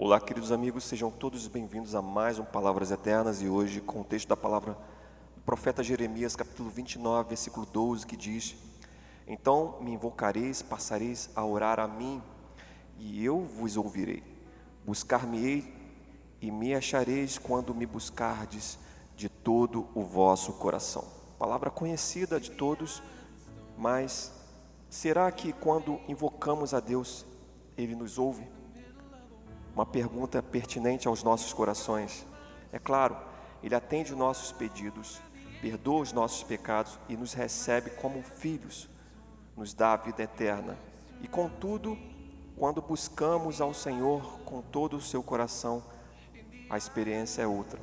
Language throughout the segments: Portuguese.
Olá, queridos amigos, sejam todos bem-vindos a mais um Palavras Eternas e hoje com o texto da palavra do profeta Jeremias, capítulo 29, versículo 12, que diz: Então me invocareis, passareis a orar a mim, e eu vos ouvirei. Buscar-me-ei e me achareis quando me buscardes de todo o vosso coração. Palavra conhecida de todos, mas será que quando invocamos a Deus, Ele nos ouve? Uma pergunta pertinente aos nossos corações. É claro, Ele atende os nossos pedidos, perdoa os nossos pecados e nos recebe como filhos, nos dá a vida eterna. E contudo, quando buscamos ao Senhor com todo o seu coração, a experiência é outra.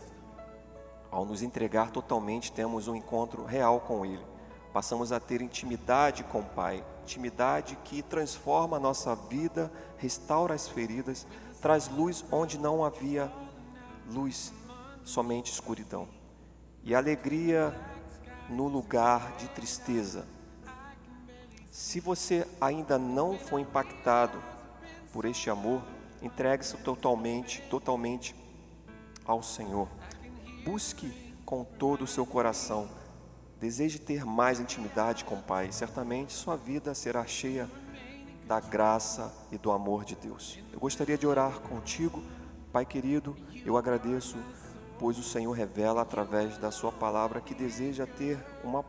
Ao nos entregar totalmente, temos um encontro real com Ele. Passamos a ter intimidade com o Pai, intimidade que transforma a nossa vida, restaura as feridas traz luz onde não havia luz, somente escuridão. E alegria no lugar de tristeza. Se você ainda não foi impactado por este amor, entregue-se totalmente, totalmente ao Senhor. Busque com todo o seu coração. Deseje ter mais intimidade com o Pai. Certamente sua vida será cheia de da graça e do amor de Deus. Eu gostaria de orar contigo, Pai querido, eu agradeço, pois o Senhor revela através da Sua palavra que deseja ter uma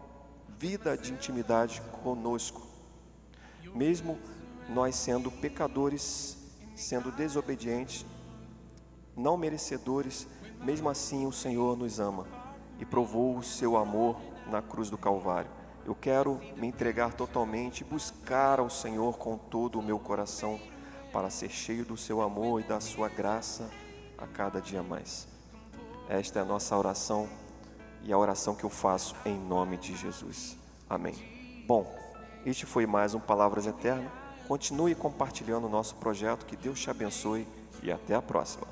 vida de intimidade conosco, mesmo nós sendo pecadores, sendo desobedientes, não merecedores, mesmo assim o Senhor nos ama e provou o seu amor na cruz do Calvário. Eu quero me entregar totalmente, buscar ao Senhor com todo o meu coração, para ser cheio do seu amor e da sua graça a cada dia mais. Esta é a nossa oração e a oração que eu faço em nome de Jesus. Amém. Bom, este foi mais um Palavras Eternas. Continue compartilhando o nosso projeto. Que Deus te abençoe e até a próxima.